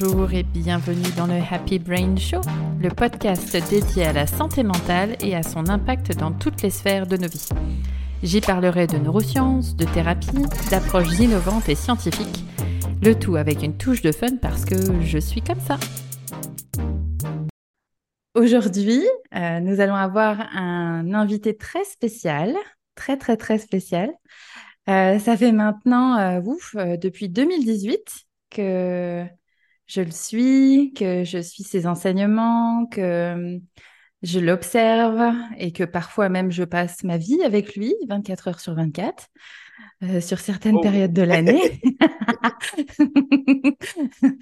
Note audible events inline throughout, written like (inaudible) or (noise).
Bonjour et bienvenue dans le Happy Brain Show, le podcast dédié à la santé mentale et à son impact dans toutes les sphères de nos vies. J'y parlerai de neurosciences, de thérapie, d'approches innovantes et scientifiques, le tout avec une touche de fun parce que je suis comme ça. Aujourd'hui, euh, nous allons avoir un invité très spécial, très très très spécial. Euh, ça fait maintenant, euh, ouf, depuis 2018 que je le suis, que je suis ses enseignements, que je l'observe et que parfois même je passe ma vie avec lui 24 heures sur 24 euh, sur certaines oh. périodes de l'année. (laughs) (laughs)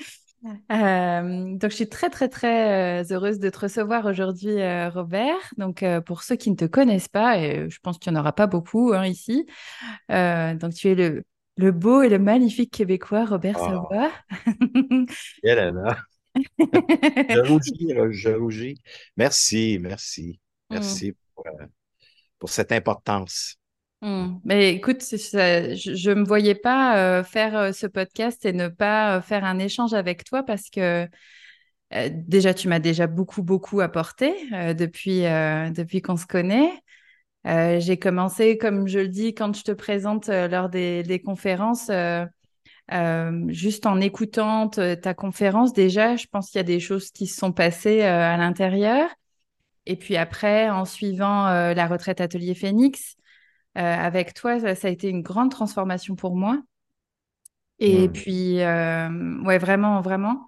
Euh, donc, je suis très, très, très euh, heureuse de te recevoir aujourd'hui, Robert. Donc, pour ceux qui ne te connaissent pas, et je pense qu'il n'y en aura pas beaucoup hein, ici, donc tu es le, le beau et le magnifique Québécois Robert oh. Savoie. (laughs) (laughs) je rougis, je rougis. Merci, merci. Merci mm. pour, cette importance. Mm. Mais écoute, je ne me voyais pas euh, faire euh, ce podcast et ne pas euh, faire un échange avec toi parce que déjà, tu m'as déjà beaucoup, beaucoup apporté depuis, depuis qu'on se connaît. J'ai commencé, comme je le dis, quand je te présente lors des, des conférences, euh, juste en écoutant ta conférence, déjà, je pense qu'il y a des choses qui se sont passées euh, à l'intérieur. Et puis après, en suivant euh, la retraite Atelier Phoenix, avec toi, ça, a été une grande transformation pour moi. Et puis, ouais, vraiment, vraiment.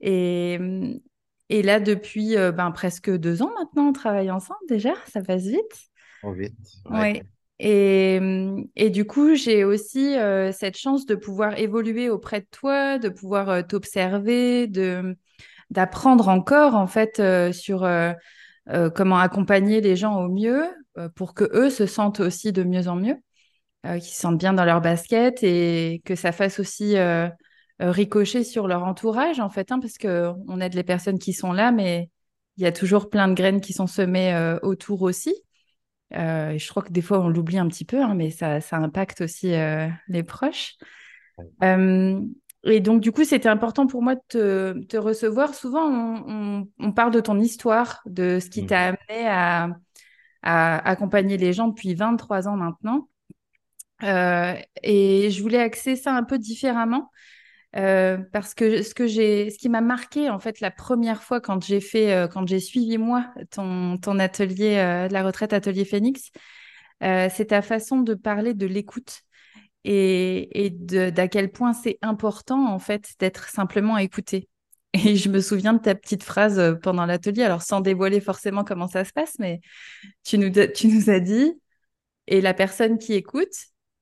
Et, et là, depuis ben, presque deux ans maintenant, on travaille ensemble déjà, ça passe vite. Oh, vite. Ouais. Et, et, du coup, j'ai aussi euh, cette chance de pouvoir évoluer auprès de toi, de pouvoir euh, t'observer, de d'apprendre encore en fait euh, sur comment accompagner les gens au mieux pour que eux se sentent aussi de mieux en mieux, qu'ils se sentent bien dans leur basket et que ça fasse aussi ricocher sur leur entourage en fait, hein, parce que on aide les personnes qui sont là, mais il y a toujours plein de graines qui sont semées autour aussi. Euh, je crois que des fois, on l'oublie un petit peu, hein, mais ça, ça, impacte aussi euh, les proches. Euh, et donc, du coup, c'était important pour moi de te, te recevoir. Souvent, on, on, parle de ton histoire, de ce qui mmh. t'a amené à, à, accompagner les gens depuis 23 ans maintenant. et je voulais axer ça un peu différemment. Euh, parce que ce que j'ai, ce qui m'a marqué en fait la première fois quand j'ai fait, euh, quand j'ai suivi moi ton, atelier euh, de la retraite atelier Phoenix, c'est ta façon de parler de l'écoute et, d'à quel point c'est important en fait d'être simplement écouté. (laughs) Et je me souviens de ta petite phrase pendant l'atelier, alors sans dévoiler forcément comment ça se passe, mais tu nous as dit, et la personne qui écoute,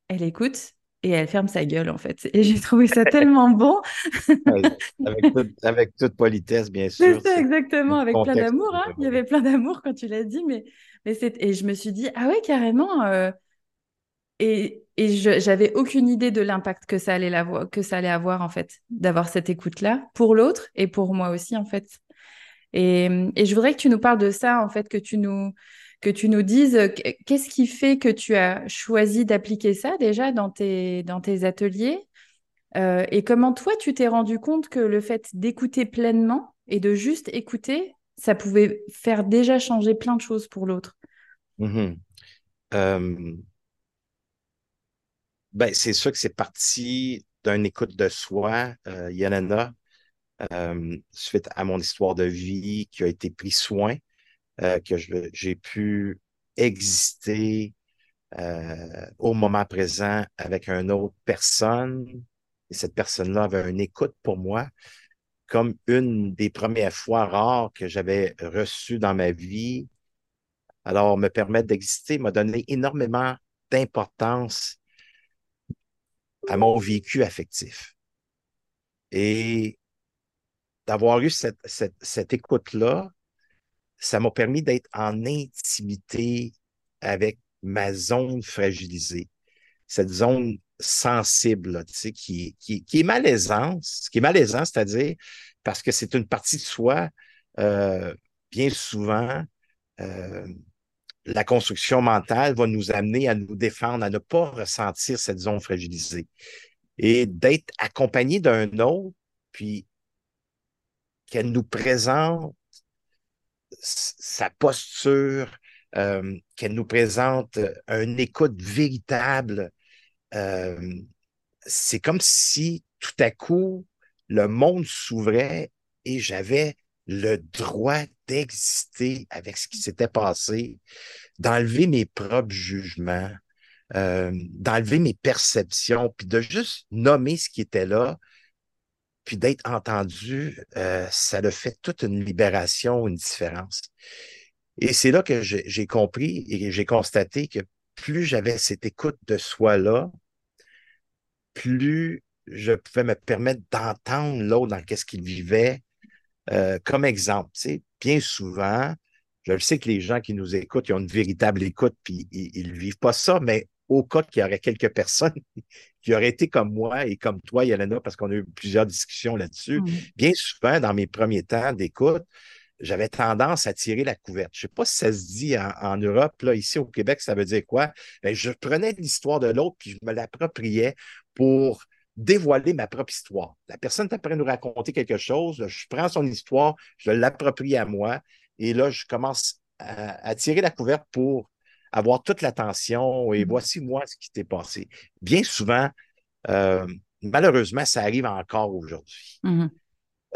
elle écoute et elle ferme sa gueule, en fait. Et j'ai trouvé ça tellement bon. (laughs) avec, toute (laughs) politesse, bien sûr. C'est ça, exactement, avec plein d'amour. Hein. Il y avait plein d'amour quand tu l'as dit, mais, mais et je me suis dit, ah ouais, carrément. Euh, et, et j'avais aucune idée de l'impact que ça allait que ça allait avoir, en fait, d'avoir cette écoute-là pour l'autre et pour moi aussi, en fait. Et, et je voudrais que tu nous parles de ça, en fait, que tu nous que tu nous dises euh, qu'est-ce qui fait que tu as choisi d'appliquer ça déjà dans tes, dans tes ateliers euh, et comment toi tu t'es rendu compte que le fait d'écouter pleinement et de juste écouter, ça pouvait faire déjà changer plein de choses pour l'autre? Euh, ben, c'est sûr que c'est parti d'une écoute de soi, euh, suite à mon histoire de vie qui a été pris soin. Euh, que j'ai pu exister euh, au moment présent avec une autre personne. Et cette personne-là avait une écoute pour moi comme une des premières fois rares que j'avais reçues dans ma vie. Alors, me permettre d'exister m'a donné énormément d'importance à mon vécu affectif. Et d'avoir eu cette, cette, cette écoute-là, ça m'a permis d'être en intimité avec ma zone fragilisée, cette zone sensible, tu sais, qui, qui, qui, est malaisante, ce qui est malaisant, c'est-à-dire parce que c'est une partie de soi, euh, bien souvent, euh, la construction mentale va nous amener à nous défendre, à ne pas ressentir cette zone fragilisée. Et d'être accompagné d'un autre, puis qu'elle nous présente sa posture, euh, qu'elle nous présente une écoute véritable. Euh, c'est comme si tout à coup, le monde s'ouvrait et j'avais le droit d'exister avec ce qui s'était passé, d'enlever mes propres jugements, euh, d'enlever mes perceptions, puis de juste nommer ce qui était là, puis d'être entendu, euh, ça le fait toute une libération, une différence. Et c'est là que j'ai compris et j'ai constaté que plus j'avais cette écoute de soi-là, plus je pouvais me permettre d'entendre l'autre dans qu'est-ce qu'il vivait. Euh, comme exemple, tu sais, bien souvent, je sais que les gens qui nous écoutent, ils ont une véritable écoute, puis ils ne vivent pas ça, mais au cas qu'il y aurait quelques personnes (laughs) qui auraient été comme moi et comme toi, Yelena, parce qu'on a eu plusieurs discussions là-dessus, mmh. bien souvent, dans mes premiers temps d'écoute, j'avais tendance à tirer la couverte. Je ne sais pas si ça se dit en, Europe, là, ici au Québec, ça veut dire quoi? Ben, je prenais l'histoire de l'autre puis je me l'appropriais pour dévoiler ma propre histoire. La personne est après nous raconter quelque chose, je prends son histoire, je l'approprie à moi et là, je commence à, tirer la couverte pour avoir toute l'attention et mmh. voici moi ce qui s'est passé. Bien souvent, euh, malheureusement, ça arrive encore aujourd'hui. Mmh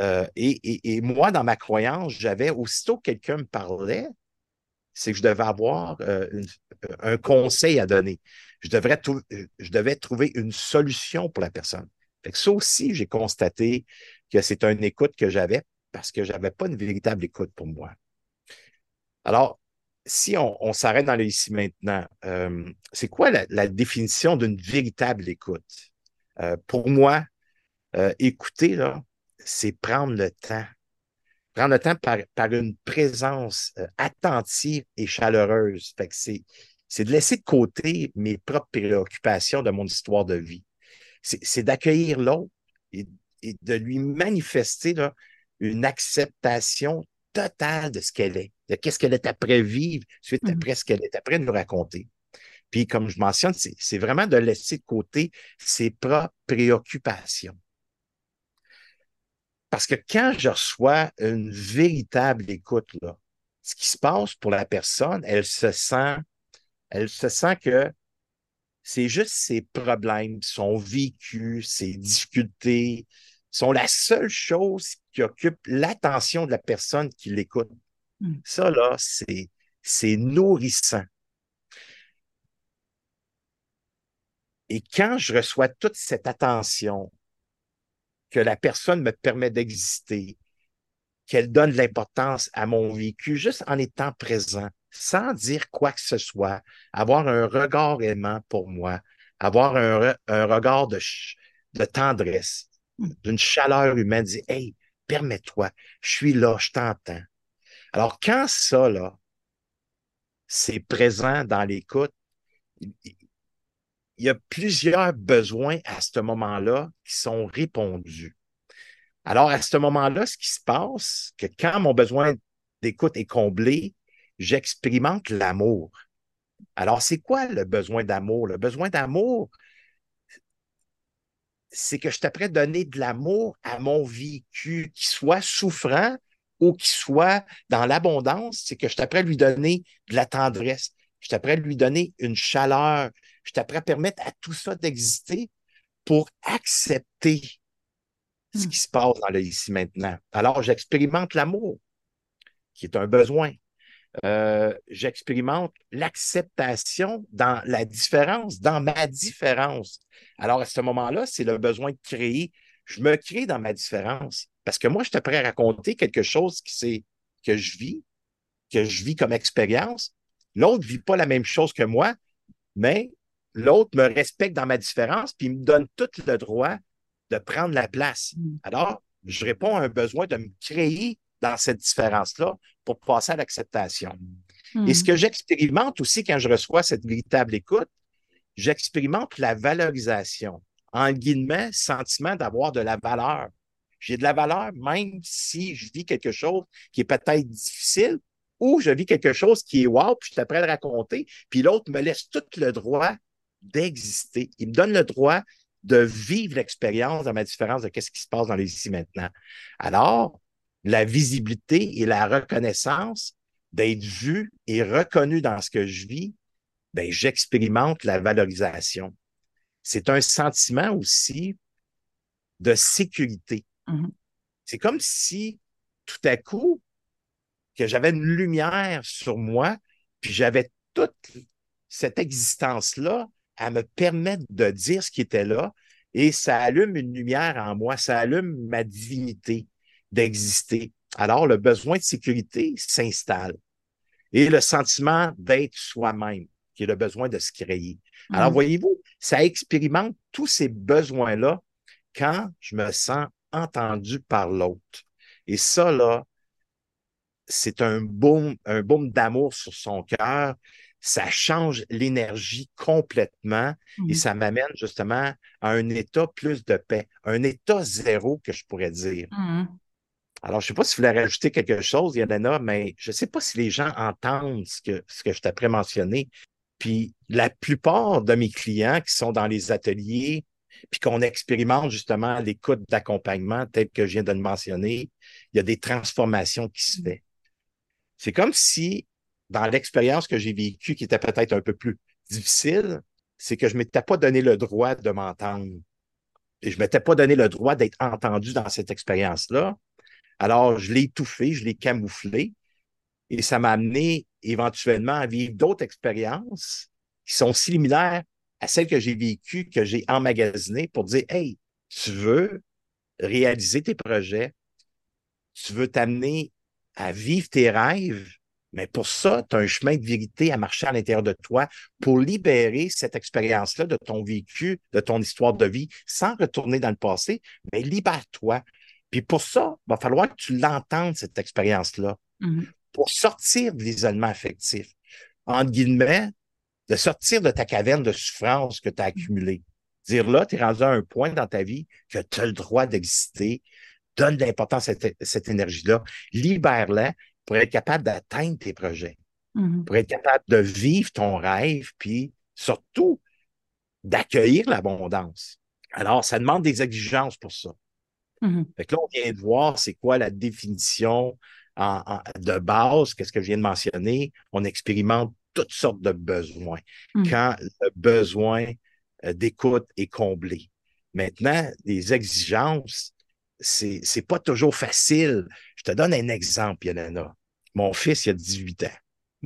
euh, et, moi, dans ma croyance, j'avais, aussitôt que quelqu'un me parlait, c'est que je devais avoir euh, un conseil à donner. Je, devrais je devais trouver une solution pour la personne. Fait que ça aussi, j'ai constaté que c'est une écoute que j'avais parce que je n'avais pas une véritable écoute pour moi. Alors, si on, s'arrête dans le ici maintenant, euh, c'est quoi la, définition d'une véritable écoute? pour moi, écouter, là, c'est prendre le temps. Prendre le temps par, une présence euh, attentive et chaleureuse. C'est, de laisser de côté mes propres préoccupations de mon histoire de vie. C'est, d'accueillir l'autre et, de lui manifester une acceptation totale de ce qu'elle est, de qu'est-ce qu'elle est après vivre, suite après ce qu'elle est après nous raconter. Puis, comme je mentionne, c'est vraiment de laisser de côté ses propres préoccupations. Parce que quand je reçois une véritable écoute, là, ce qui se passe pour la personne, elle se sent, elle se sent que c'est juste ses problèmes, son vécu, ses difficultés sont la seule chose qui occupe l'attention de la personne qui l'écoute. Hmm. Ça, là, c'est, c'est nourrissant. Et quand je reçois toute cette attention, que la personne me permet d'exister, qu'elle donne de l'importance à mon vécu juste en étant présent, sans dire quoi que ce soit, avoir un regard aimant pour moi, avoir un, regard de, de tendresse. D'une chaleur humaine, dire Hey, permets-toi, je suis là, je t'entends. Alors, quand ça, là, c'est présent dans l'écoute, il y a plusieurs besoins à ce moment-là qui sont répondus. Alors, à ce moment-là, ce qui se passe, que quand mon besoin d'écoute est comblé, j'expérimente l'amour. Alors, c'est quoi le besoin d'amour? Le besoin d'amour, c'est que je t'apprête à donner de l'amour à mon vécu, qui soit souffrant ou qui soit dans l'abondance, c'est que je t'apprête à lui donner de la tendresse, je t'apprête à lui donner une chaleur, je t'apprends à permettre à tout ça d'exister pour accepter ce hmm. qui se passe dans le ici maintenant. Alors, j'expérimente l'amour, qui est un besoin. Euh, j'expérimente l'acceptation dans la différence, dans ma différence. Alors, à ce moment-là, c'est le besoin de créer. Je me crée dans ma différence. Parce que moi, je suis prêt à raconter quelque chose qui que je vis, que je vis comme expérience. L'autre ne vit pas la même chose que moi, mais L'autre me respecte dans ma différence, puis il me donne tout le droit de prendre la place. Mm. Alors, je réponds à un besoin de me créer dans cette différence-là pour passer à l'acceptation. Et ce que j'expérimente aussi quand je reçois cette véritable écoute, j'expérimente la valorisation. En guillemets, sentiment d'avoir de la valeur. J'ai de la valeur même si je vis quelque chose qui est peut-être difficile ou je vis quelque chose qui est wow, puis je t'apprends à le raconter, puis l'autre me laisse tout le droit d'exister. Il me donne le droit de vivre l'expérience dans ma différence de ce qui se passe dans les ici maintenant. Alors, la visibilité et la reconnaissance, d'être vu et reconnu dans ce que je vis, ben, j'expérimente la valorisation. C'est un sentiment aussi de sécurité. Mhm. C'est comme si tout à coup, que j'avais une lumière sur moi, puis j'avais toute cette existence-là à me permettre de dire ce qui était là, et ça allume une lumière en moi, ça allume ma divinité d'exister. Alors, le besoin de sécurité s'installe. Et le sentiment d'être soi-même, qui est le besoin de se créer. Alors, Mhm. voyez-vous, ça expérimente tous ces besoins-là quand je me sens entendu par l'autre. Et ça, là, c'est un baume, un baume d'amour sur son cœur. Ça change l'énergie complètement et Mhm. ça m'amène justement à un état plus de paix, un état zéro que je pourrais dire. Mhm. Alors, je ne sais pas si vous voulez rajouter quelque chose, Yelena, mais je ne sais pas si les gens entendent ce que, ce que je t'ai mentionné. Puis la plupart de mes clients qui sont dans les ateliers, puis qu'on expérimente justement l'écoute d'accompagnement tel que je viens de le mentionner, il y a des transformations qui se font. C'est comme si, dans l'expérience que j'ai vécue, qui était peut-être un peu plus difficile, c'est que je ne m'étais pas donné le droit de m'entendre. Et je ne m'étais pas donné le droit d'être entendu dans cette expérience-là. Alors, je l'ai étouffé, je l'ai camouflé, et ça m'a amené éventuellement à vivre d'autres expériences qui sont similaires à celles que j'ai vécues, que j'ai emmagasinées pour dire, hey, tu veux réaliser tes projets, tu veux t'amener à vivre tes rêves, mais pour ça, tu as un chemin de vérité à marcher à l'intérieur de toi pour libérer cette expérience-là de ton vécu, de ton histoire de vie, sans retourner dans le passé, mais libère-toi. Puis pour ça, il va falloir que tu l'entendes, cette expérience-là, Mhm. pour sortir de l'isolement affectif. Entre guillemets, de sortir de ta caverne de souffrance que tu as accumulée. Dire là, tu es rendu à un point dans ta vie que tu as le droit d'exister. Donne de l'importance à cette, cette énergie-là. Libère-la pour être capable d'atteindre tes projets, Mhm. pour être capable de vivre ton rêve, puis surtout d'accueillir l'abondance. Alors, ça demande des exigences pour ça. Mhm. Fait que là, on vient de voir c'est quoi la définition en- en- de base, qu'est-ce que je viens de mentionner. On expérimente toutes sortes de besoins Mm. quand le besoin euh, d'écoute est comblé. Maintenant, les exigences, c'est, c'est pas toujours facile. Je te donne un exemple, Yolanda. Mon fils, il a 18 ans.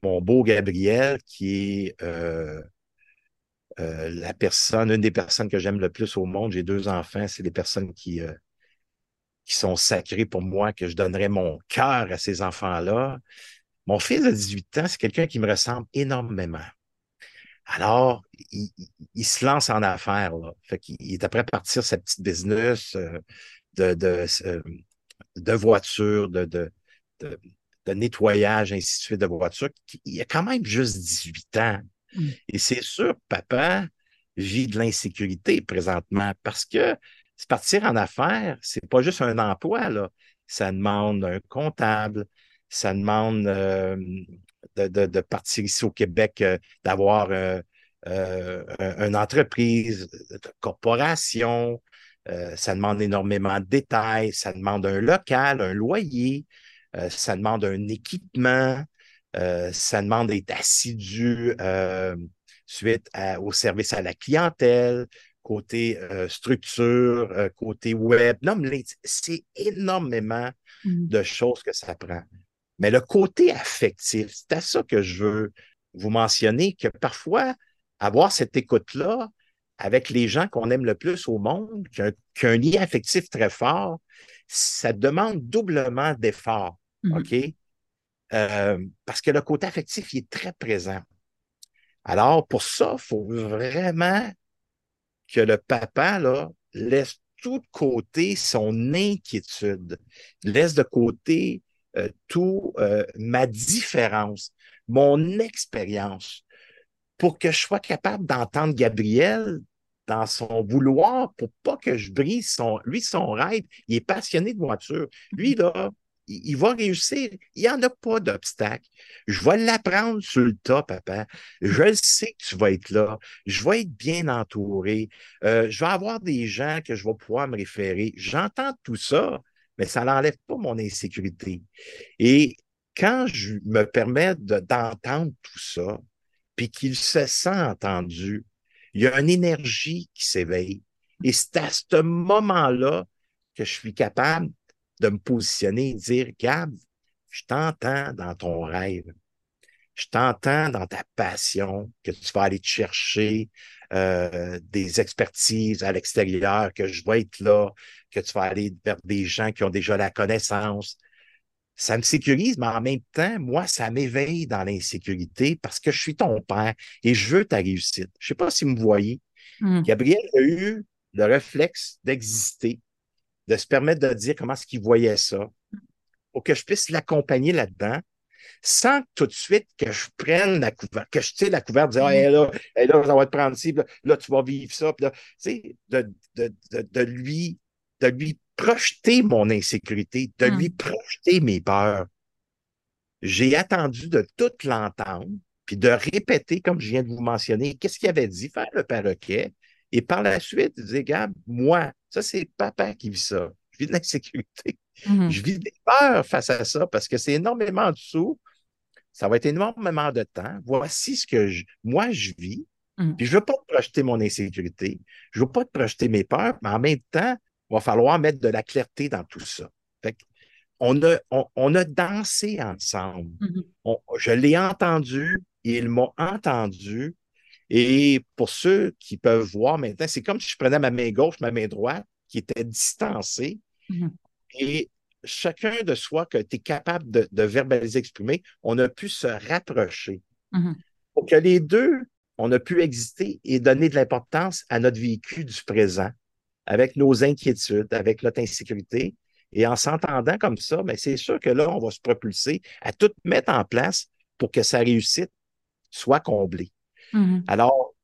Mon beau Gabriel, qui est euh, euh, la personne, une des personnes que j'aime le plus au monde, j'ai deux enfants, c'est des personnes qui, euh, qui sont sacrés pour moi, que je donnerais mon cœur à ces enfants-là. Mon fils de 18 ans, c'est quelqu'un qui me ressemble énormément. Alors, il, se lance en affaires. Là. Fait qu'il il est après à partir sa petite business euh, de, de, euh, de voitures, de, de, de, de nettoyage, ainsi de suite, de voitures. Il a quand même juste 18 ans. Mm. Et c'est sûr, papa vit de l'insécurité présentement parce que partir en affaires, c'est pas juste un emploi, là. Ça demande un comptable, ça demande euh, de, partir ici au Québec, euh, d'avoir euh, un- une entreprise, de corporation, ça demande énormément de détails, ça demande un local, un loyer, ça demande un équipement, ça demande d'être assidu suite au service à la clientèle, côté euh, structure, euh, côté web. Non, mais c'est énormément Mhm. de choses que ça prend. Mais le côté affectif, c'est à ça que je veux vous mentionner, que parfois, avoir cette écoute-là avec les gens qu'on aime le plus au monde, qui a, qui a un lien affectif très fort, ça demande doublement d'efforts. Mhm. OK? Euh, parce que le côté affectif, il est très présent. Alors, pour ça, il faut vraiment que le papa laisse tout de côté son inquiétude, laisse de côté euh, tout euh, ma différence, mon expérience, pour que je sois capable d'entendre Gabriel dans son vouloir pour pas que je brise son, lui, son rêve. Il est passionné de voiture. Lui, là, il, va réussir. Il n'y en a pas d'obstacle. Je vais l'apprendre sur le tas, papa. Je sais que tu vas être là. Je vais être bien entouré. Euh, je vais avoir des gens que je vais pouvoir me référer. J'entends tout ça, mais ça n'enlève pas mon insécurité. Et quand je me permets d'entendre tout ça, puis qu'il se sent entendu, il y a une énergie qui s'éveille. Et c'est à ce moment-là que je suis capable de me positionner et dire, Gab, je t'entends dans ton rêve. Je t'entends dans ta passion, que tu vas aller te chercher euh, des expertises à l'extérieur, que je vais être là, que tu vas aller vers des gens qui ont déjà la connaissance. Ça me sécurise, mais en même temps, moi, ça m'éveille dans l'insécurité parce que je suis ton père et je veux ta réussite. Je ne sais pas si vous me voyez. Hmm. Gabriel a eu le réflexe d'exister, de se permettre de dire comment est-ce qu'il voyait ça, pour que je puisse l'accompagner là-dedans, sans tout de suite que je prenne la couverture, que je tire la couverture, dire, ah, là, là, ça va te prendre ci, là, tu vas vivre ça, puis là, de, de, de, de, lui, de lui projeter mon insécurité, de lui hmm. projeter mes peurs. J'ai attendu de tout l'entendre, puis de répéter, comme je viens de vous mentionner, qu'est-ce qu'il avait dit, faire le perroquet, et par la suite, dire, Gab, moi, ça, c'est papa qui vit ça. Je vis de l'insécurité. Hmm. Je vis des peurs face à ça parce que c'est énormément de sous. Ça va être énormément de temps. Voici ce que moi, je vis. Hmm. Puis je ne veux pas te projeter mon insécurité. Je ne veux pas te projeter mes peurs, mais en même temps, il va falloir mettre de la clarté dans tout ça. on, a, on, a dansé ensemble. Mm-hmm. je l'ai entendu, il m'a entendu. Et pour ceux qui peuvent voir maintenant, c'est comme si je prenais ma main gauche, ma main droite, qui était distancée. Mm-hmm. Et chacun de soi que tu es capable de, verbaliser, exprimer, on a pu se rapprocher. Mm-hmm. Pour que les deux, on a pu exister et donner de l'importance à notre vécu du présent avec nos inquiétudes, avec notre insécurité. Et en s'entendant comme ça, mais ben, c'est sûr que là, on va se propulser à tout mettre en place pour que sa réussite soit comblée. Mm-hmm. Alors,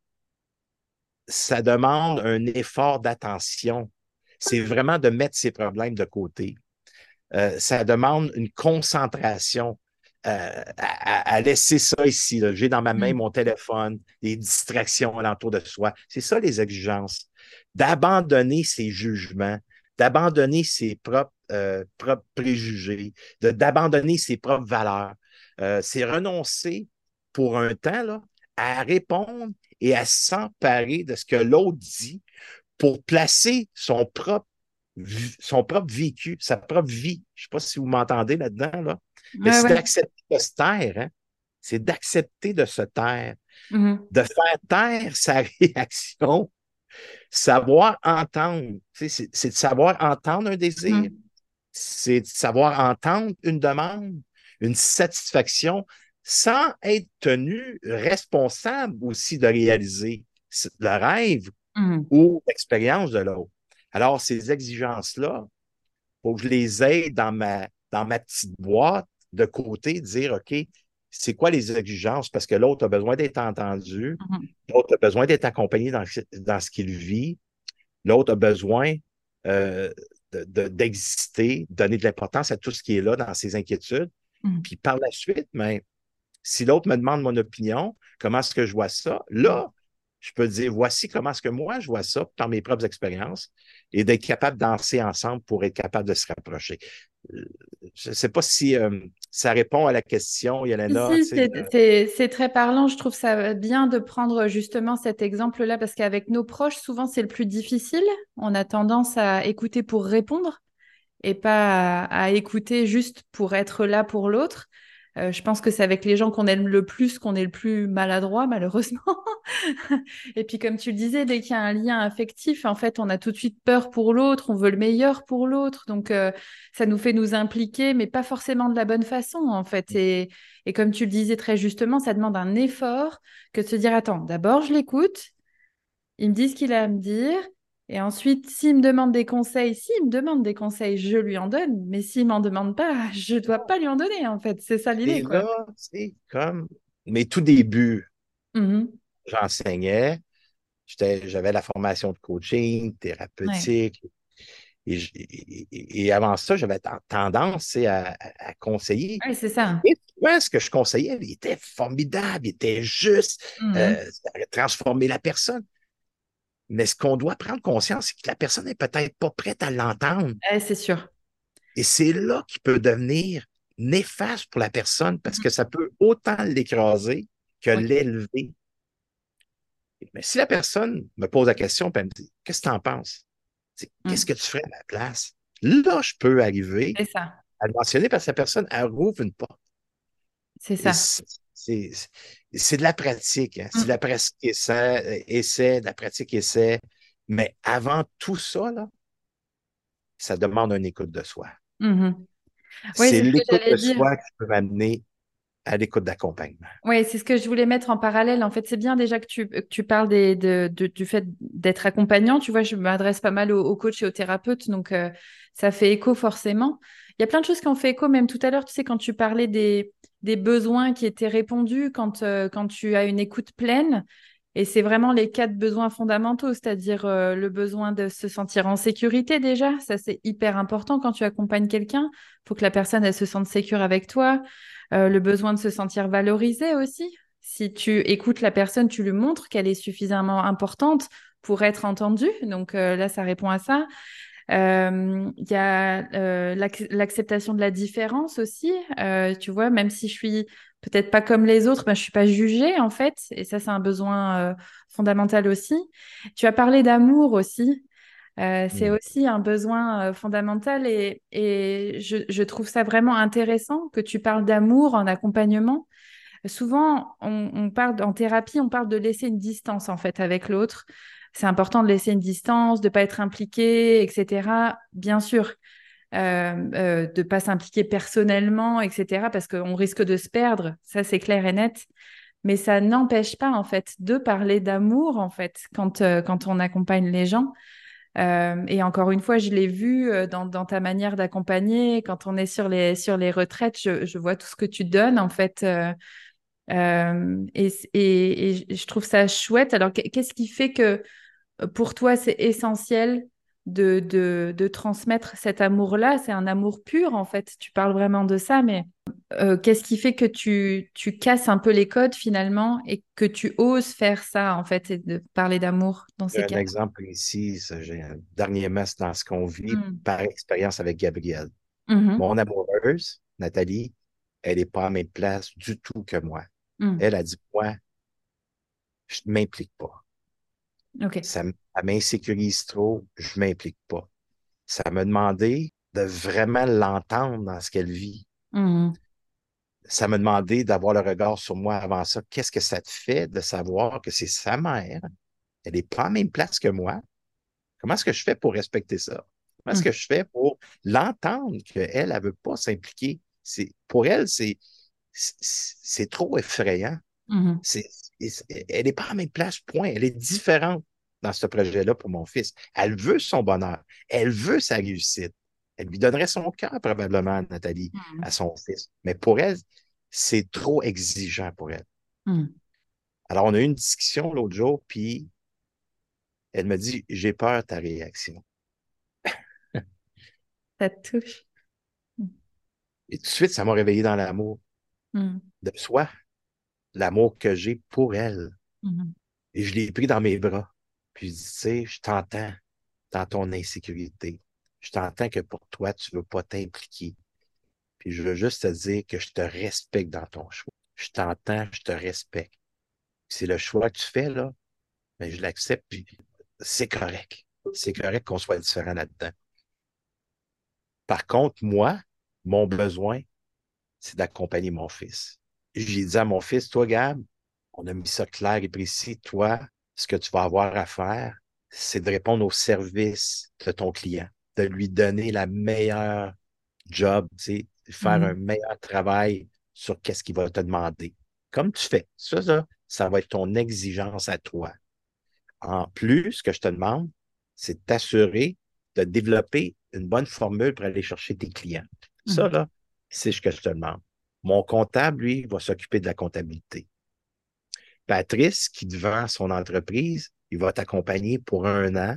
ça demande un effort d'attention. C'est vraiment de mettre ses problèmes de côté. Euh, ça demande une concentration euh, à, laisser ça ici. J'ai dans ma main mm. mon téléphone, des distractions alentour de soi. C'est ça les exigences d'abandonner ses jugements, d'abandonner ses propres, euh, propres préjugés, d'abandonner ses propres valeurs. Euh, c'est renoncer pour un temps là, à répondre et à s'emparer de ce que l'autre dit pour placer son propre, son propre vécu, sa propre vie. Je ne sais pas si vous m'entendez là-dedans, là. mais c'est d'accepter de se taire. Hein? C'est d'accepter de se taire, mm-hmm. de faire taire sa (laughs) réaction Savoir entendre, c'est de savoir entendre un désir, mm. c'est de savoir entendre une demande, une satisfaction, sans être tenu responsable aussi de réaliser le rêve mm. ou l'expérience de l'autre. Alors, ces exigences-là, il faut que je les aide dans ma, dans ma petite boîte de côté, dire, OK, c'est quoi les exigences? Parce que l'autre a besoin d'être entendu, mm-hmm. l'autre a besoin d'être accompagné dans, ce qu'il vit, l'autre a besoin euh, d'exister, de, donner de l'importance à tout ce qui est là dans ses inquiétudes. Mm-hmm. Puis par la suite, mais, ben, si l'autre me demande mon opinion, comment est-ce que je vois ça? Là, je peux dire, voici comment est-ce que moi je vois ça par mes propres expériences et d'être capable danser ensemble pour être capable de se rapprocher. Euh, je ne sais pas si euh, ça répond à la question, Yelena. c'est très parlant. Je trouve ça bien de prendre justement cet exemple-là parce qu'avec nos proches, souvent, c'est le plus difficile. On a tendance à écouter pour répondre et pas à écouter juste pour être là pour l'autre. Euh, je pense que c'est avec les gens qu'on aime le plus qu'on est le plus maladroit, malheureusement. (laughs) et puis, comme tu le disais, dès qu'il y a un lien affectif, en fait, on a tout de suite peur pour l'autre, on veut le meilleur pour l'autre. Donc, euh, ça nous fait nous impliquer, mais pas forcément de la bonne façon, en fait. Et, et comme tu le disais très justement, ça demande un effort que de se dire, attends, d'abord, je l'écoute, il me dit ce qu'il a à me dire, et ensuite, s'il me demande des conseils, s'il me demande des conseils, je lui en donne. Mais s'il m'en demande pas, (laughs) je ne dois pas lui en donner, en fait. C'est ça l'idée. c'est comme mes tout débuts, mm-hmm. j'enseignais, j'avais la formation de coaching, thérapeutique. Et, avant ça, j'avais tendance à, conseiller. Oui, c'est ça. Et ce que je conseillais, il était formidable, il était juste, mm-hmm. euh, transformer la personne. Mais ce qu'on doit prendre conscience, c'est que la personne n'est peut-être pas prête à l'entendre. c'est sûr. Et c'est là qu'il peut devenir néfaste pour la personne parce que ça peut autant l'écraser que l'élever. Mais si la personne me pose la question et me dit Qu'est-ce que tu en penses? Qu'est-ce mm. que tu ferais à ma place? Là, je peux arriver à le mentionner parce que la personne, elle rouvre une porte. C'est ça. C'est de la pratique. Hein. C'est de mm. la pratique essai, essai, de la pratique essai. Mais avant tout ça, là, ça demande une écoute de soi. Mm-hmm. c'est l'écoute de soi qui peut m'amener à l'écoute d'accompagnement. Oui, c'est ce que je voulais mettre en parallèle. En fait, c'est bien déjà que tu, tu parles des, de, du fait d'être accompagnant. Tu vois, je m'adresse pas mal aux, coachs et aux thérapeutes, donc euh, ça fait écho forcément. Il y a plein de choses qui ont fait écho, même tout à l'heure, tu sais, quand tu parlais des, des besoins qui étaient répondus, quand, euh, quand tu as une écoute pleine. Et c'est vraiment les quatre besoins fondamentaux, c'est-à-dire euh, le besoin de se sentir en sécurité déjà. Ça, c'est hyper important quand tu accompagnes quelqu'un. Il faut que la personne, elle se sente sécure avec toi. Euh, le besoin de se sentir valorisé aussi. Si tu écoutes la personne, tu lui montres qu'elle est suffisamment importante pour être entendue. Donc là, ça répond à ça. Euh, il y a l'acceptation de la différence aussi. tu vois, même si je suis peut-être pas comme les autres, ben, je suis pas jugée en fait. Et ça, c'est un besoin fondamental aussi. Tu as parlé d'amour aussi. Euh, c'est mm. aussi un besoin euh, fondamental et, je, trouve ça vraiment intéressant que tu parles d'amour en accompagnement. Souvent, on, parle en thérapie, on parle de laisser une distance en fait avec l'autre. C'est important de laisser une distance, de ne pas être impliqué, etc. Bien sûr, euh, de ne pas s'impliquer personnellement, etc. Parce qu'on risque de se perdre. Ça, c'est clair et net. Mais ça n'empêche pas en fait de parler d'amour en fait quand, quand on accompagne les gens. Euh, et encore une fois, je l'ai vu euh, dans, ta manière d'accompagner. Quand on est sur les, sur les retraites, je, vois tout ce que tu donnes, en fait. Euh, et, et, je trouve ça chouette. Alors, qu'est-ce qui fait que pour toi, c'est essentiel de, de, de, transmettre cet amour-là? C'est un amour pur, en fait. Tu parles vraiment de ça, mais euh, qu'est-ce qui fait que tu, tu casses un peu les codes finalement et que tu oses faire ça en fait et de parler d'amour dans ces cas Un exemple ici, j'ai un dernier mess dans ce qu'on vit hmm. par expérience avec Gabrielle. Mm-hmm. Mon amoureuse, Nathalie, elle n'est pas à même place du tout que moi. Hmm. Elle a dit Moi, je ne m'implique pas. Ça, m'insécurise trop, je ne m'implique pas. Ça m'a demandé de vraiment l'entendre dans ce qu'elle vit. Mm-hmm ça m'a demandé d'avoir le regard sur moi avant ça. Qu'est-ce que ça te fait de savoir que c'est sa mère? Elle n'est pas la même place que moi. Comment est-ce que je fais pour respecter ça? Comment est-ce hmm. que je fais pour l'entendre qu'elle, elle ne veut pas s'impliquer? pour elle, c'est, c'est trop effrayant. Hmm. elle n'est pas à la même place, point. Elle est différente dans ce projet-là pour mon fils. Elle veut son bonheur. Elle veut sa réussite. Elle lui donnerait son cœur probablement, Nathalie, hmm. à son fils. Mais pour elle, c'est trop exigeant pour elle. Hmm. Alors, on a eu une discussion l'autre jour, puis elle me dit J'ai peur de ta réaction. ça te touche. Et tout de suite, ça m'a réveillé dans l'amour hmm. de soi, l'amour que j'ai pour elle. Et je l'ai pris dans mes bras. Puis je dis Tu sais, je t'entends dans ton insécurité je t'entends que pour toi, tu ne veux pas t'impliquer. Puis je veux juste te dire que je te respecte dans ton choix. Je t'entends, je te respecte. C'est le choix que tu fais, là, mais je l'accepte, puis c'est correct. C'est correct qu'on soit différent là-dedans. Par contre, moi, mon besoin, c'est d'accompagner mon fils. J'ai dit à mon fils, toi, Gab, on a mis ça clair et précis. Toi, ce que tu vas avoir à faire, c'est de répondre au service de ton client de lui donner la meilleure job, faire mm-hmm. un meilleur travail sur qu'est-ce qu'il va te demander. Comme tu fais. Ça, ça, ça va être ton exigence à toi. En plus, ce que je te demande, c'est de t'assurer de développer une bonne formule pour aller chercher tes clients. Ça, mm-hmm. là, c'est ce que je te demande. Mon comptable, lui, va s'occuper de la comptabilité. Patrice, qui devant son entreprise, il va t'accompagner pour un an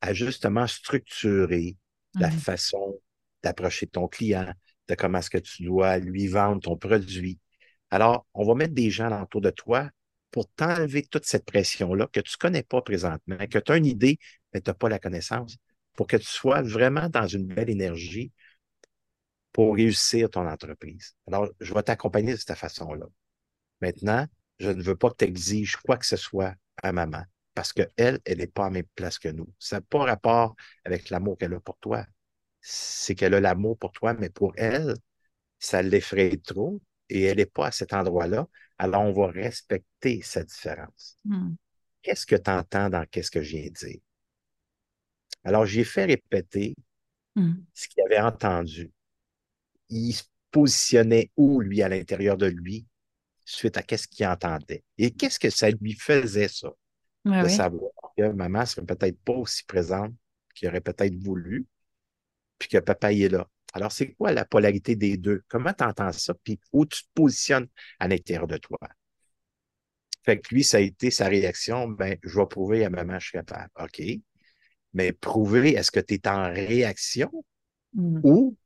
à justement structurer la mmh façon d'approcher ton client, de comment est-ce que tu dois lui vendre ton produit. Alors, on va mettre des gens autour de toi pour t'enlever toute cette pression-là que tu ne connais pas présentement, que tu as une idée, mais tu n'as pas la connaissance, pour que tu sois vraiment dans une belle énergie, pour réussir ton entreprise. Alors, je vais t'accompagner de cette façon-là. Maintenant, je ne veux pas que tu exiges quoi que ce soit à maman parce qu'elle, elle n'est pas à même place que nous. Ça n'a pas rapport avec l'amour qu'elle a pour toi. C'est qu'elle a l'amour pour toi, mais pour elle, ça l'effraie trop et elle n'est pas à cet endroit-là. Alors, on va respecter sa différence. Hmm. Qu'est-ce que tu entends dans qu'est-ce que je viens de dire? Alors, j'ai fait répéter Hmm. ce qu'il avait entendu. Il se positionnait où, lui, à l'intérieur de lui, suite à qu'est-ce qu'il entendait? Et qu'est-ce que ça lui faisait, ça, Ouais, de savoir que maman serait peut-être pas aussi présente qu'il aurait peut-être voulu, puis que papa y est là? Alors, c'est quoi la polarité des deux? Comment tu entends ça? Puis où tu te positionnes à l'intérieur de toi? Fait que lui, ça a été sa réaction, ben, je vais prouver à maman, je suis capable. OK. Mais prouver, est-ce que tu es en réaction Hmm. ou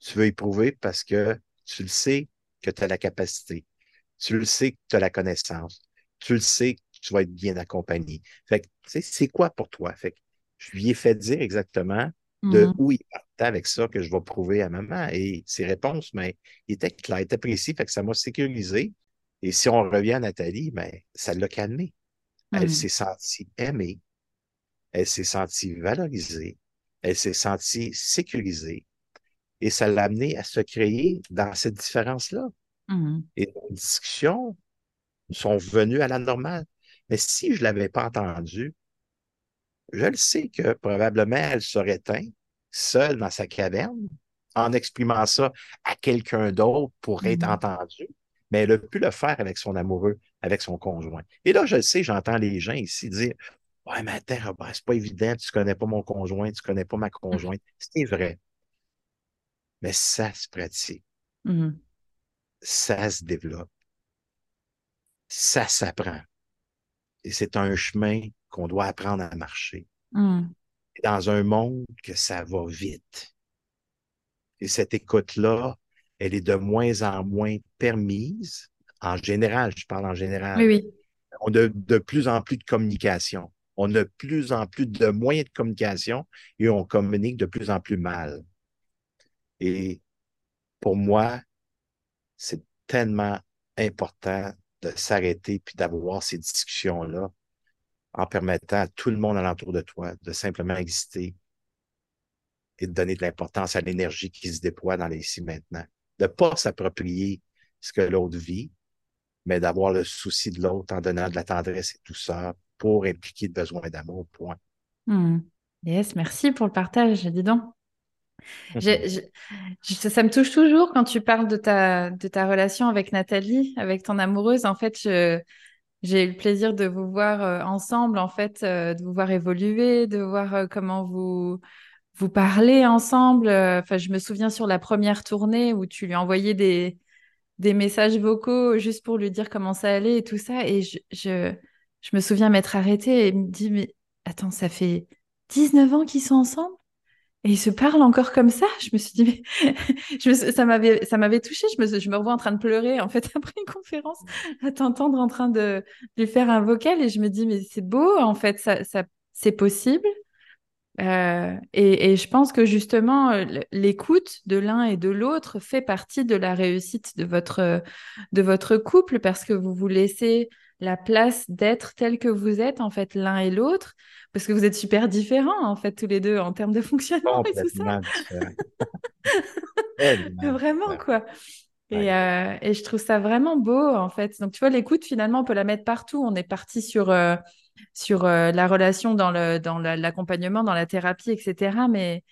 tu veux y prouver parce que tu le sais que tu as la capacité, tu le sais que tu as la connaissance, tu le sais que tu vas être bien accompagné. Fait que, tu sais, c'est quoi pour toi? Fait que je lui ai fait dire exactement de Hmm. où il partait avec ça que je vais prouver à maman. Et ses réponses, mais il était clair, il était précis, fait que ça m'a sécurisé. Et si on revient à Nathalie, ben, ça l'a calmée. Elle Hmm. s'est sentie aimée, elle s'est sentie valorisée, elle s'est sentie sécurisée. Et ça l'a amené à se créer dans cette différence-là. Hmm. Et nos discussions sont venues à la normale. Mais si je ne l'avais pas entendu, je le sais que probablement elle serait éteinte, seule dans sa caverne, en exprimant ça à quelqu'un d'autre pour être Mhm. entendue. Mais elle a pu le faire avec son amoureux, avec son conjoint. Et là, je le sais, j'entends les gens ici dire Ouais, mais attends, c'est pas évident, tu connais pas mon conjoint, tu connais pas ma conjointe. C'est vrai. Mais ça se pratique, Hmm. ça se développe, ça s'apprend. Et c'est un chemin qu'on doit apprendre à marcher. Hmm. Dans un monde que ça va vite. Et cette écoute-là, elle est de moins en moins permise. En général, je parle en général. Oui, oui. On a de plus en plus de communication. On a de plus en plus de moyens de communication et on communique de plus en plus mal. Et pour moi, c'est tellement important de s'arrêter puis d'avoir ces discussions-là en permettant à tout le monde alentour de toi de simplement exister et de donner de l'importance à l'énergie qui se déploie dans les ici maintenant. De ne pas s'approprier ce que l'autre vit, mais d'avoir le souci de l'autre en donnant de la tendresse et tout ça pour impliquer le besoin d'amour, point. Hmm. Yes, merci pour le partage, dis donc. Je- je- ça me touche toujours quand tu parles de ta, de ta relation avec Nathalie, avec ton amoureuse. En fait, je- j'ai eu le plaisir de vous voir euh, ensemble, en fait, euh, de vous voir évoluer, de voir euh, comment vous, vous parlez ensemble. Enfin, je me souviens sur la première tournée où tu lui envoyais des, des messages vocaux juste pour lui dire comment ça allait et tout ça. Et je, je, je me souviens m'être arrêtée et me dire, mais attends, ça fait 19 ans qu'ils sont ensemble? Et ils se parlent encore comme ça. Je me suis dit, mais (laughs) ça m'avait, ça touchée. Je me, je me revois en train de pleurer, en fait, (laughs) après une conférence, à t'entendre en train de, lui faire un vocal. Et je me dis, mais c'est beau, en fait, ça, ça, c'est possible. Euh, et, et je pense que justement, euh, l'écoute de l'un et de l'autre fait partie de la réussite de votre, de votre couple parce que vous vous laissez la place d'être tel que vous êtes, en fait, l'un et l'autre, parce que vous êtes super différents, en fait, tous les deux, en termes de fonctionnement et tout ça. (laughs) Vraiment, quoi. Et, Ouais. euh, et je trouve ça vraiment beau, en fait. Donc, tu vois, l'écoute, finalement, on peut la mettre partout. On est parti sur, euh, sur euh, la relation dans le, dans la- l'accompagnement, dans la thérapie, etc. Mais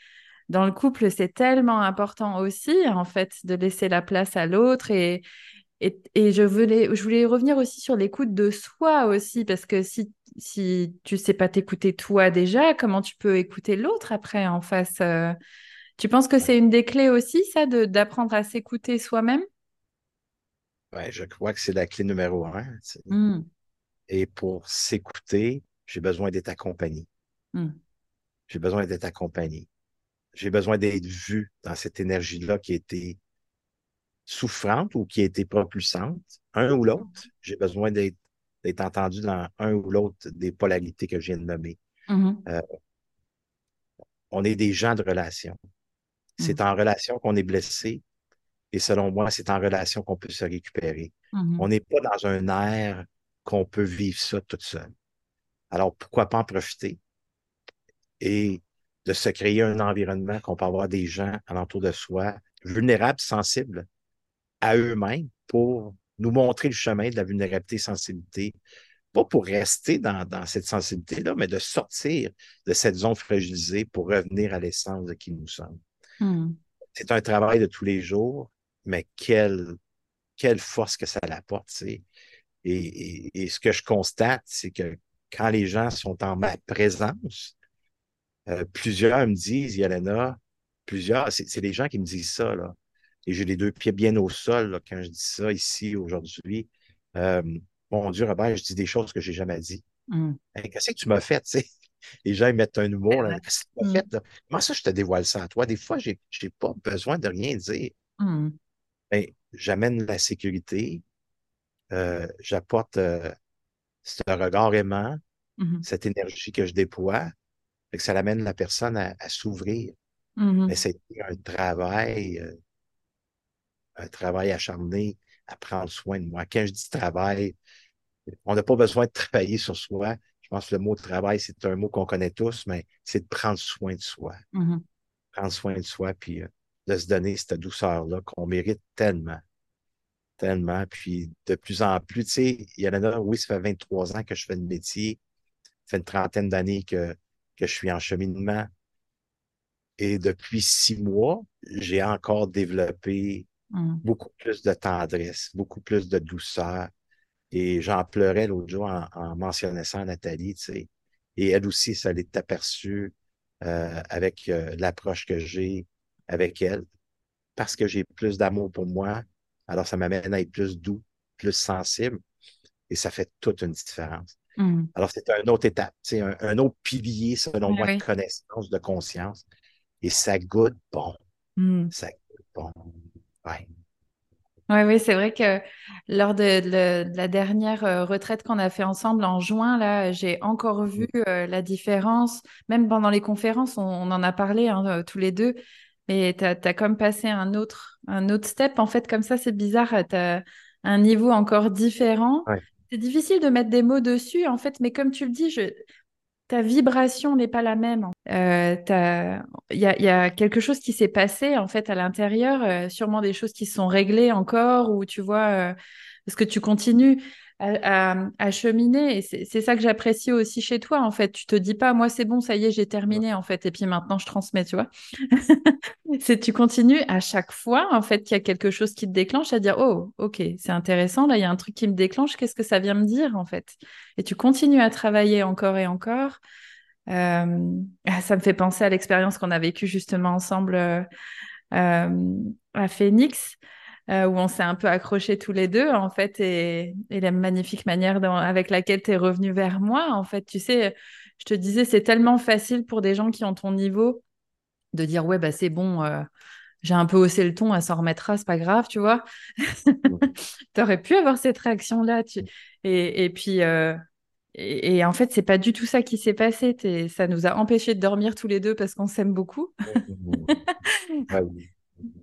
dans le couple, c'est tellement important aussi, en fait, de laisser la place à l'autre. Et, et, et je voulais, je voulais revenir aussi sur l'écoute de soi aussi, parce que si, si tu sais pas t'écouter toi déjà, comment tu peux écouter l'autre après en face euh, Tu penses que c'est une des clés aussi, ça, d'apprendre à s'écouter soi-même? Ouais, je crois que c'est la clé numéro un. sais. Hmm, Et pour s'écouter, j'ai besoin d'être accompagné. hmm, J'ai besoin d'être accompagné. J'ai besoin d'être vu dans cette énergie-là qui été souffrante ou qui a été propulsante, un ou l'autre. J'ai besoin d'être entendu dans un ou l'autre des polarités que je viens de nommer. mhm, On est des gens de relation. C'est en relation qu'on est blessé. Et selon moi, c'est en relation qu'on peut se récupérer. Mhm. On n'est pas dans un air qu'on peut vivre ça toute seule. Alors, pourquoi pas en profiter et de se créer un environnement qu'on peut avoir des gens alentour de soi, vulnérables, sensibles à eux-mêmes pour nous montrer le chemin de la vulnérabilité et sensibilité. Pas pour rester dans, dans cette sensibilité-là, mais de sortir de cette zone fragilisée pour revenir à l'essence de qui nous sommes. Mhm. C'est un travail de tous les jours, mais quelle, quelle force que ça apporte. tu sais. Et, et- et ce que je constate, c'est que quand les gens sont en ma présence, euh, plusieurs me disent, Yelena, plusieurs, c'est c'est les gens qui me disent ça, là. Et j'ai les deux pieds bien au sol là, quand je dis ça ici aujourd'hui. Euh, mon Dieu, Robert, je dis des choses que j'ai jamais dit. Hey, qu'est-ce que tu m'as fait, tu sais? (laughs) Les gens ils mettent un humour, là. vrai. Qu'est-ce que tu m'as Mm. fait, là? Comment ça, je te dévoile ça à toi? Des fois, j'ai j'ai pas besoin de rien dire. Mhm. Ben, j'amène la sécurité, euh, j'apporte euh, ce regard aimant, Mhm. cette énergie que je déploie, que ça amène la personne à, à s'ouvrir. Mais c'est un travail, euh, un travail acharné à prendre soin de moi. Quand je dis travail, on n'a pas besoin de travailler sur soi. Je pense que le mot travail, c'est un mot qu'on connaît tous, mais c'est de prendre soin de soi. Mhm. Prendre soin de soi, puis euh, de se donner cette douceur-là qu'on mérite tellement. Tellement. Puis de plus en plus, tu sais, il y en a, oui, ça fait 23 ans que je fais le métier. Ça fait une trentaine d'années que, que je suis en cheminement. Et depuis six mois, j'ai encore développé Mhm. beaucoup plus de tendresse, beaucoup plus de douceur. Et j'en pleurais l'autre jour en, en mentionnant ça à Nathalie, tu sais. Et elle aussi, ça l'est aperçu euh, avec euh, l'approche que j'ai avec elle. Parce que j'ai plus d'amour pour moi, alors ça m'amène à être plus doux, plus sensible. Et ça fait toute une différence. Mhm. Alors, c'est une autre étape, sais, un, un autre pilier, selon Oui, moi, de connaissance, de conscience. Et ça goûte bon. Mhm. Ça goûte bon. Ouais. Oui, oui, c'est vrai que lors de, de- de la dernière euh, retraite qu'on a fait ensemble en juin, là, j'ai encore vu euh, la différence. Même pendant les conférences, on, on en a parlé hein, euh, tous les deux. Mais tu as, comme passé un autre, un autre step. En fait, comme ça, c'est bizarre. Tu as un niveau encore différent. Ouais. C'est difficile de mettre des mots dessus, en fait. Mais comme tu le dis, je, ta vibration n'est pas la même. Euh, Il y a, y a quelque chose qui s'est passé en fait à l'intérieur, euh, sûrement des choses qui se sont réglées encore, ou tu vois, euh, parce que tu continues? À, à- à cheminer. Et c'est c'est ça que j'apprécie aussi chez toi, en fait. Tu te dis pas, moi c'est bon, ça y est, j'ai terminé, en fait, et puis maintenant je transmets, tu vois. (laughs) C'est tu continues à chaque fois, en fait, qu'il y a quelque chose qui te déclenche à dire, oh, ok, c'est intéressant, là, il y a un truc qui me déclenche, qu'est-ce que ça vient me dire, en fait? Et tu continues à travailler encore et encore. Euh, ah, ça me fait penser à l'expérience qu'on a vécue justement ensemble euh, euh, à Phoenix, euh, où on s'est un peu accrochés tous les deux, en fait, et, et la magnifique manière avec laquelle tu es revenu vers moi, en fait, tu sais, je te disais, c'est tellement facile pour des gens qui ont ton niveau de dire, ouais, bah c'est bon, euh, j'ai un peu haussé le ton, elle s'en remettra, c'est pas grave, tu vois. (laughs) tu aurais pu avoir cette réaction-là. Tu... Et, et puis, euh, et, et en fait, c'est pas du tout ça qui s'est passé. Ça nous a empêchés de dormir tous les deux parce qu'on s'aime beaucoup. (laughs)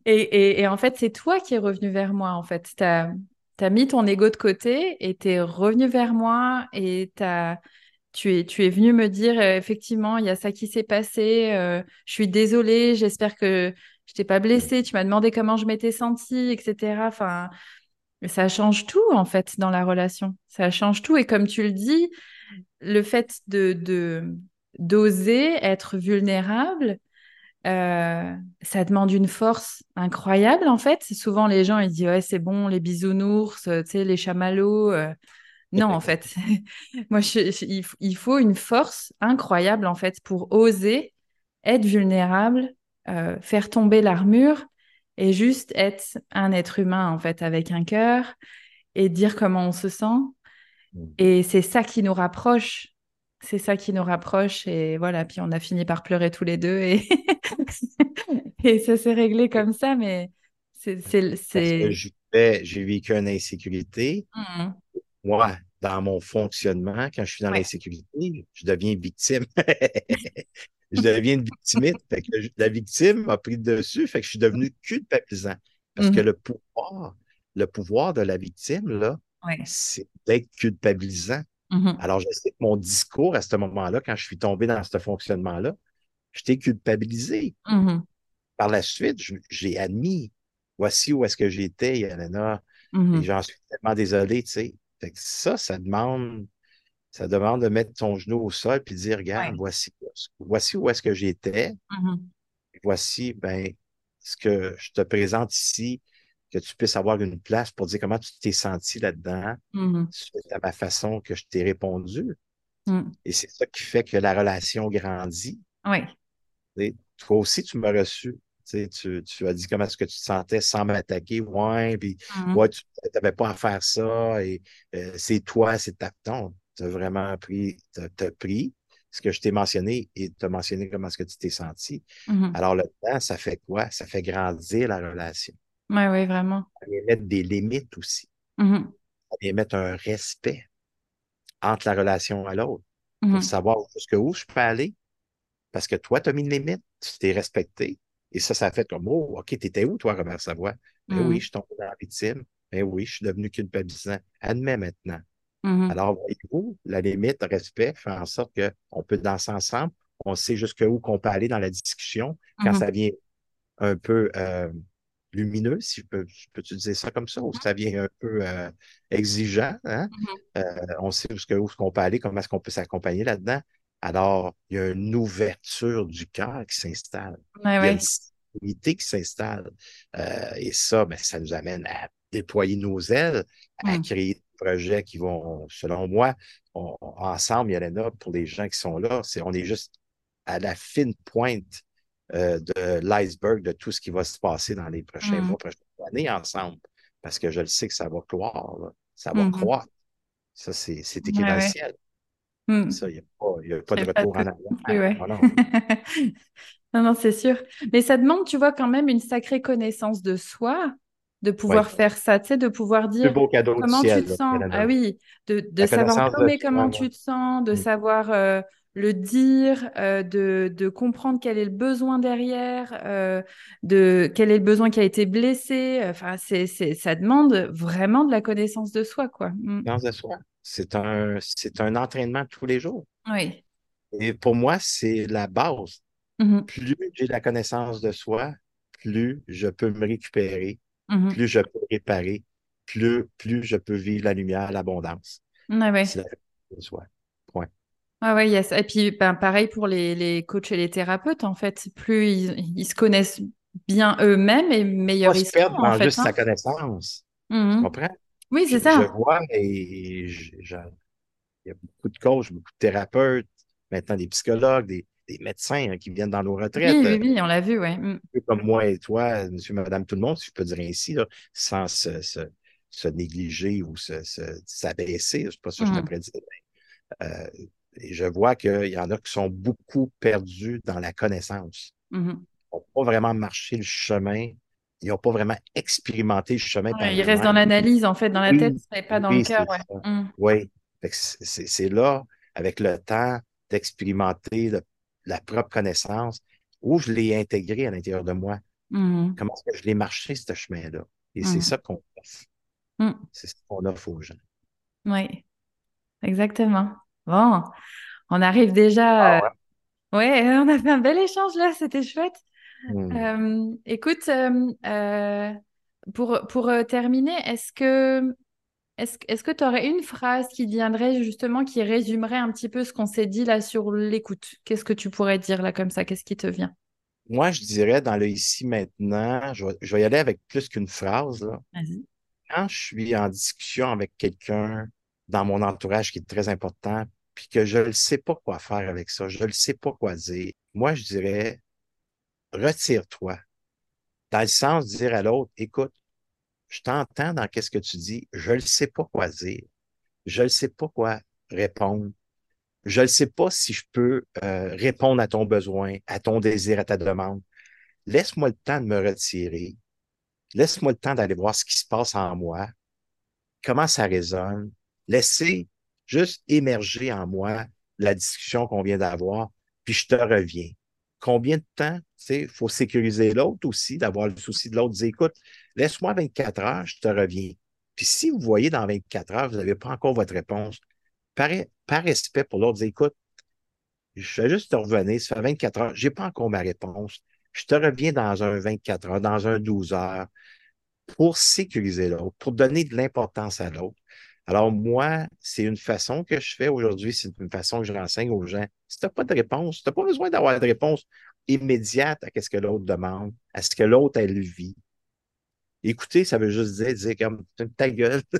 Et, en fait, c'est toi qui es revenu vers moi, en fait. Tu as, mis ton ego de côté et tu es revenu vers moi et t'as, tu es, tu es venu me dire, euh, effectivement, il y a ça qui s'est passé. euh, je suis désolée, j'espère que je t'ai pas blessée. Tu m'as demandé comment je m'étais sentie, etc. Enfin, ça change tout, en fait, dans la relation. Ça change tout. Et comme tu le dis, le fait de, d'oser être vulnérable, euh, ça demande une force incroyable en fait. Souvent les gens ils disent ouais c'est bon les bisounours, euh, tu sais les chamallows. euh. Non en fait, (laughs) moi je- je- il, faut une force incroyable en fait pour oser être vulnérable, euh, faire tomber l'armure et juste être un être humain en fait avec un cœur et dire comment on se sent. Et c'est ça qui nous rapproche. C'est ça qui nous rapproche. Et voilà, puis on a fini par pleurer tous les deux. Et, (laughs) et ça s'est réglé comme ça. Mais c'est... j'ai vécu une insécurité. Mhm. Moi, dans mon fonctionnement, quand je suis dans Ouais. l'insécurité, je deviens victime. (laughs) je deviens une victimite. Fait que la victime a pris dessus, fait que je suis devenu culpabilisant. Parce que Mhm. le pouvoir, le pouvoir de la victime, là, Ouais. c'est d'être culpabilisant. Mhm. Alors, je sais que mon discours à ce moment-là, quand je suis tombé dans ce fonctionnement-là, j'étais culpabilisé. Mhm. Par la suite, j'ai admis, voici où est-ce que j'étais, Yelena, et Mhm. j'en suis tellement désolé, tu sais. Fait que ça, ça demande, ça demande de mettre ton genou au sol puis de dire, regarde, Ouais. voici, voici où est-ce que j'étais, voici, ben, ce que je te présente ici, que tu puisses avoir une place pour dire comment tu t'es senti là-dedans, Mhm. suite à ma façon que je t'ai répondu. Mhm. Et c'est ça qui fait que la relation grandit. Sais, Toi aussi, tu m'as reçu. Tu, as dit comment est-ce que tu te sentais sans m'attaquer. Ouais, puis ouais, tu n'avais pas à faire ça. Et euh, c'est toi, c'est ta ton. Tu as vraiment pris, t'as, t'as pris ce que je t'ai mentionné et tu as mentionné comment est-ce que tu t'es senti. Mhm. Alors, le temps, ça fait quoi? Ça fait grandir la relation. Ouais, ouais, vraiment. Ça vient mettre des limites aussi. Ça vient mettre un respect entre la relation à l'autre pour Mhm. savoir jusqu'où je peux aller. Parce que toi, tu as mis une limite, tu t'es respecté. Et ça, ça a fait comme, oh, OK, t'étais où, toi, Robert Savoie? Ben oui, Mhm. je suis tombé dans la victime. Ben oui, je suis devenu culpabilisant. Admets maintenant. Mhm. Alors, voyez-vous, la limite, le respect, fait en sorte qu'on peut danser ensemble. On sait jusqu'où qu'on peut aller dans la discussion quand Mhm. ça vient un peu euh, lumineux, si je peux, peux utiliser ça comme ça, ou ça vient un peu euh, exigeant. Hein? Mhm. Euh, on sait jusqu'où qu'on peut aller, comment est-ce qu'on peut s'accompagner là-dedans. Alors, il y a une ouverture du cœur qui s'installe. Ouais, Il y a une sensibilité qui s'installe. Euh, et ça, ben, ça nous amène à déployer nos ailes, à créer des projets qui vont, selon moi, on- ensemble, Yelena, pour les gens qui sont là, c'est, on est juste à la fine pointe euh, de l'iceberg de tout ce qui va se passer dans les prochains Mhm. mois, prochaines années ensemble. Parce que je le sais que ça va croire, là. ça va Mhm. croître. Ça, c'est c'est écrit Ouais, dans le ouais. ciel. Mhm. Ça, il n'y a pas, a de J'ai pas de retour en arrière. ouais. (laughs) Non, non. C'est sûr. Mais ça demande, tu vois, quand même une sacrée connaissance de soi, de pouvoir faire ça, tu sais, de pouvoir dire beau cadeau du comment tu te sens. Ah oui, de, de savoir nommer comment tu te sens, de Mm. savoir euh, le dire, euh, de, de comprendre quel est le besoin derrière, euh, de quel est le besoin qui a été blessé. Enfin, c'est, c'est, ça demande vraiment de la connaissance de soi, quoi. Mm. Connaissance de soi. C'est un, c'est un entraînement tous les jours. Oui. Et pour moi, c'est la base. Mhm. Plus j'ai la connaissance de soi, plus je peux me récupérer, Mhm. plus je peux réparer, plus, plus je peux vivre la lumière, l'abondance. Ouais, ouais. C'est la connaissance de soi. Point. Ah ouais, yes. Et puis, ben, pareil pour les, les coachs et les thérapeutes, en fait. Plus ils, ils se connaissent bien eux-mêmes et meilleurs ils seront, perdre en dans fait. juste hein. sa connaissance. Tu Mhm. comprends? Oui, Je, c'est je ça. vois et je- je- il y a beaucoup de coachs, beaucoup de thérapeutes, maintenant des psychologues, des, des médecins hein, qui viennent dans nos Oui, retraites. oui, euh, oui, on l'a vu. Mm. un peu comme moi et toi, monsieur, madame, tout le monde, si je peux dire ainsi, là, sans se, se- se négliger ou se, se- s'abaisser, c'est pas ça que je dire. mais, euh, et je vois qu'il y en a qui sont beaucoup perdus dans la connaissance. Mhm. Ils n'ont pas vraiment marché le chemin. Ils n'ont pas vraiment expérimenté le chemin Ouais, ils restent dans l'analyse, en fait, dans la tête, mais pas dans le cœur, ouais. Mm. Oui. C'est là, avec le temps, d'expérimenter la propre connaissance, où je l'ai intégré à l'intérieur de moi. Mhm. Comment est-ce que je l'ai marché, ce chemin-là? Et c'est Mhm. ça qu'on offre. Mm. C'est ça qu'on offre aux gens. Oui, exactement. Bon, on arrive déjà. Ah euh, Ouais, on a fait un bel échange là, c'était chouette. Hmm. Euh, écoute, euh, euh, pour, pour terminer, est-ce que est-ce, que tu aurais une phrase qui viendrait justement, qui résumerait un petit peu ce qu'on s'est dit là sur l'écoute? Qu'est-ce que tu pourrais dire là comme ça? Qu'est-ce qui te vient? Moi, je dirais dans le ici maintenant, je vais, je vais y aller avec plus qu'une phrase. là. Vas-y. Quand je suis en discussion avec quelqu'un dans mon entourage qui est très important, puis que je ne sais pas quoi faire avec ça, je ne sais pas quoi dire, moi, je dirais, retire-toi. Dans le sens de dire à l'autre, écoute, je t'entends dans qu'est-ce que tu dis, je ne sais pas quoi dire, je ne sais pas quoi répondre, je ne sais pas si je peux euh, répondre à ton besoin, à ton désir, à ta demande. Laisse-moi le temps de me retirer. Laisse-moi le temps d'aller voir ce qui se passe en moi, comment ça résonne? Laissez juste émerger en moi la discussion qu'on vient d'avoir, puis je te reviens. combien de temps, tu sais, il faut sécuriser l'autre aussi, d'avoir le souci de l'autre, dire, écoute, laisse-moi 24 heures, je te reviens. Puis si vous voyez dans 24 heures, vous n'avez pas encore votre réponse, par, par respect pour l'autre, dire, écoute, je vais juste te revenir, ça fait 24 heures, je n'ai pas encore ma réponse. Je te reviens dans un 24 heures, dans un 12 heures, pour sécuriser l'autre, pour donner de l'importance à l'autre. Alors, moi, c'est une façon que je fais aujourd'hui, c'est une façon que je renseigne aux gens. Si tu n'as pas de réponse, tu n'as pas besoin d'avoir de réponse immédiate à ce que l'autre demande, à ce que l'autre, elle vit. Écouter, ça veut juste dire, dire comme ta gueule. (laughs) tu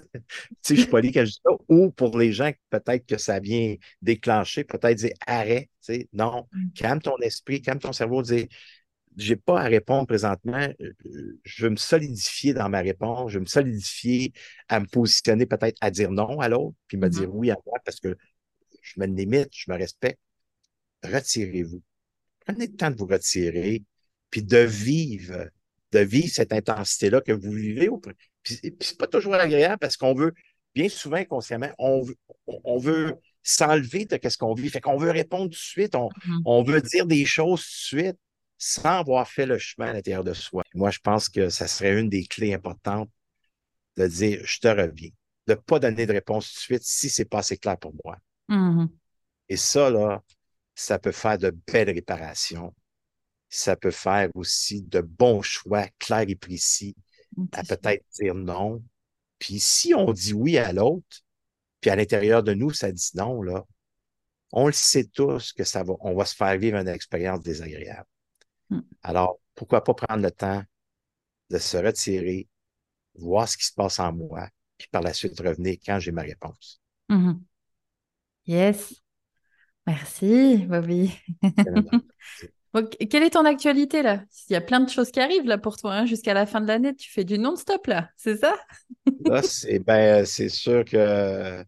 sais, je suis pas quand je dis ça. Ou pour les gens, peut-être que ça vient déclencher, peut-être dire arrête. Tu sais, non, mm. calme ton esprit, calme ton cerveau, dire j'ai pas à répondre présentement. Euh, je veux me solidifier dans ma réponse. Je veux me solidifier à me positionner peut-être à dire non à l'autre, puis me dire mm-hmm. oui à moi parce que je me limite, je me respecte. Retirez-vous. Prenez le temps de vous retirer, puis de vivre, de vivre cette intensité-là que vous vivez. Puis, puis c'est pas toujours agréable parce qu'on veut, bien souvent, inconsciemment, on veut, on veut s'enlever de ce qu'on vit. Fait qu'on veut répondre tout de suite, on, mm-hmm. on veut dire des choses tout de suite sans avoir fait le chemin à l'intérieur de soi. Moi, je pense que ça serait une des clés importantes de dire je te reviens, de ne pas donner de réponse tout de suite si ce n'est pas assez clair pour moi. Mm-hmm. Et ça, là, ça peut faire de belles réparations. Ça peut faire aussi de bons choix clairs et précis à peut-être dire non. Puis si on dit oui à l'autre, puis à l'intérieur de nous, ça dit non, là, on le sait tous que ça va, on va se faire vivre une expérience désagréable. Mm. Alors, pourquoi pas prendre le temps de se retirer, voir ce qui se passe en moi, puis par la suite revenir quand j'ai ma réponse. Mm-hmm. Yes. Merci, Bobby. (laughs) quelle est ton actualité là? Il y a plein de choses qui arrivent là pour toi hein, jusqu'à la fin de l'année. Tu fais du non-stop là, c'est ça? Là, c'est ben, c'est sûr que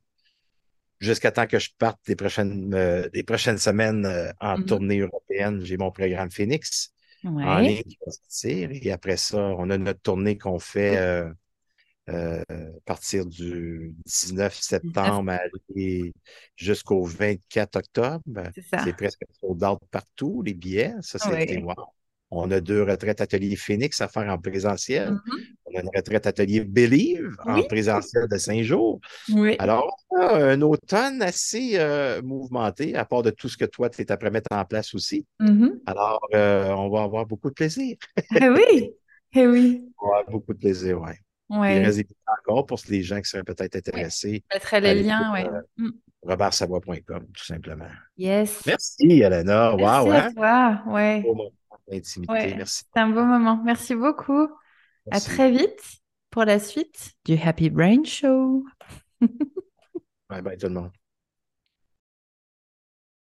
jusqu'à temps que je parte des prochaines, euh, des prochaines semaines euh, en mm-hmm. tournée européenne, j'ai mon programme Phoenix en ligne qui va sortir. Et après ça, on a notre tournée qu'on fait euh, euh, à partir du 19 septembre jusqu'au 24 octobre. C'est presque sold out partout, les billets. Ça, c'était wow. On a deux retraites ateliers Phoenix à faire en présentiel. Mm-hmm. On a une retraite atelier Believe en présentiel de cinq jours. Alors, on a un automne assez euh, mouvementé, à part de tout ce que toi, tu es à mettre en place aussi. Mm-hmm. Alors, euh, on va avoir beaucoup de plaisir. eh oui, (laughs) eh oui. On va avoir beaucoup de plaisir, oui. Ouais. Il reste encore pour les gens qui seraient peut-être intéressés. Ouais. Mettre les liens, oui. Euh, mm tout simplement. Yes. Merci, Elena. Merci wow, à toi. Ouais intimité. Merci. C'est un beau moment. Merci beaucoup. À très vite pour la suite du Happy Brain Show. bye bye tout le monde.